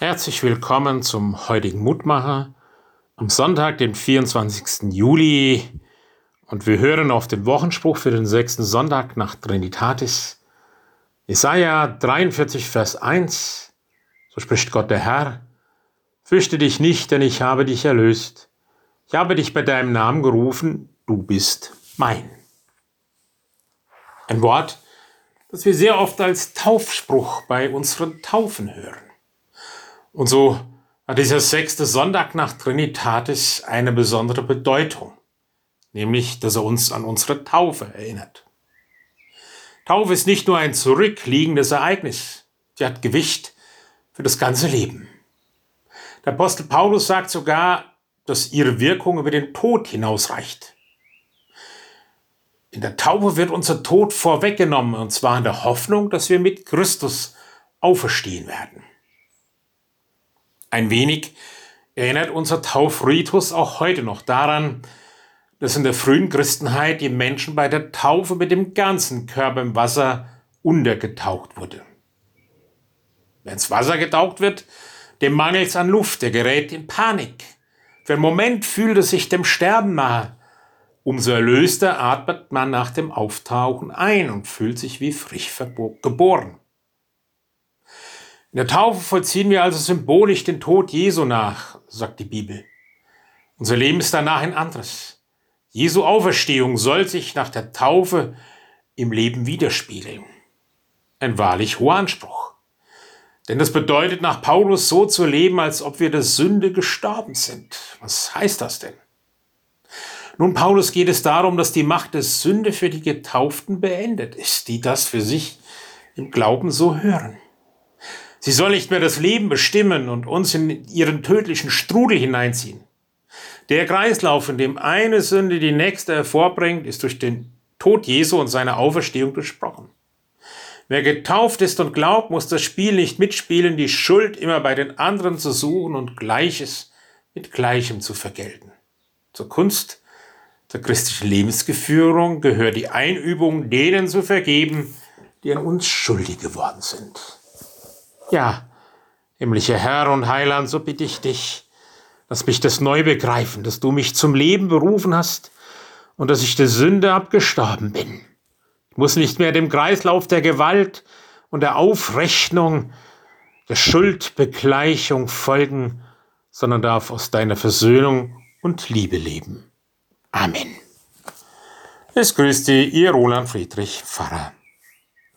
Herzlich willkommen zum heutigen Mutmacher am Sonntag, den 24. Juli. Und wir hören auf den Wochenspruch für den sechsten Sonntag nach Trinitatis. Jesaja 43, Vers 1. So spricht Gott der Herr. Fürchte dich nicht, denn ich habe dich erlöst. Ich habe dich bei deinem Namen gerufen. Du bist mein. Ein Wort, das wir sehr oft als Taufspruch bei unseren Taufen hören. Und so hat dieser sechste Sonntag nach Trinitatis eine besondere Bedeutung, nämlich dass er uns an unsere Taufe erinnert. Taufe ist nicht nur ein zurückliegendes Ereignis, sie hat Gewicht für das ganze Leben. Der Apostel Paulus sagt sogar, dass ihre Wirkung über den Tod hinausreicht. In der Taufe wird unser Tod vorweggenommen, und zwar in der Hoffnung, dass wir mit Christus auferstehen werden. Ein wenig erinnert unser Taufritus auch heute noch daran, dass in der frühen Christenheit die Menschen bei der Taufe mit dem ganzen Körper im Wasser untergetaucht wurde. Wenn ins Wasser getaucht wird, dem mangels an Luft, der gerät in Panik. Für einen Moment fühlt er sich dem Sterben nahe. Umso erlöster atmet man nach dem Auftauchen ein und fühlt sich wie frisch geboren. In der Taufe vollziehen wir also symbolisch den Tod Jesu nach, sagt die Bibel. Unser Leben ist danach ein anderes. Jesu Auferstehung soll sich nach der Taufe im Leben widerspiegeln. Ein wahrlich hoher Anspruch. Denn das bedeutet nach Paulus so zu leben, als ob wir der Sünde gestorben sind. Was heißt das denn? Nun, Paulus geht es darum, dass die Macht der Sünde für die Getauften beendet ist, die das für sich im Glauben so hören. Sie soll nicht mehr das Leben bestimmen und uns in ihren tödlichen Strudel hineinziehen. Der Kreislauf, in dem eine Sünde die nächste hervorbringt, ist durch den Tod Jesu und seine Auferstehung durchbrochen. Wer getauft ist und glaubt, muss das Spiel nicht mitspielen, die Schuld immer bei den anderen zu suchen und Gleiches mit Gleichem zu vergelten. Zur Kunst der christlichen Lebensgeführung gehört die Einübung, denen zu vergeben, die an uns schuldig geworden sind. Ja, himmlischer Herr und Heiland, so bitte ich dich, lass mich das neu begreifen, dass du mich zum Leben berufen hast und dass ich der Sünde abgestorben bin. Ich muss nicht mehr dem Kreislauf der Gewalt und der Aufrechnung, der Schuldbegleichung folgen, sondern darf aus deiner Versöhnung und Liebe leben. Amen. Es grüßt dich, ihr Roland Friedrich Pfarrer.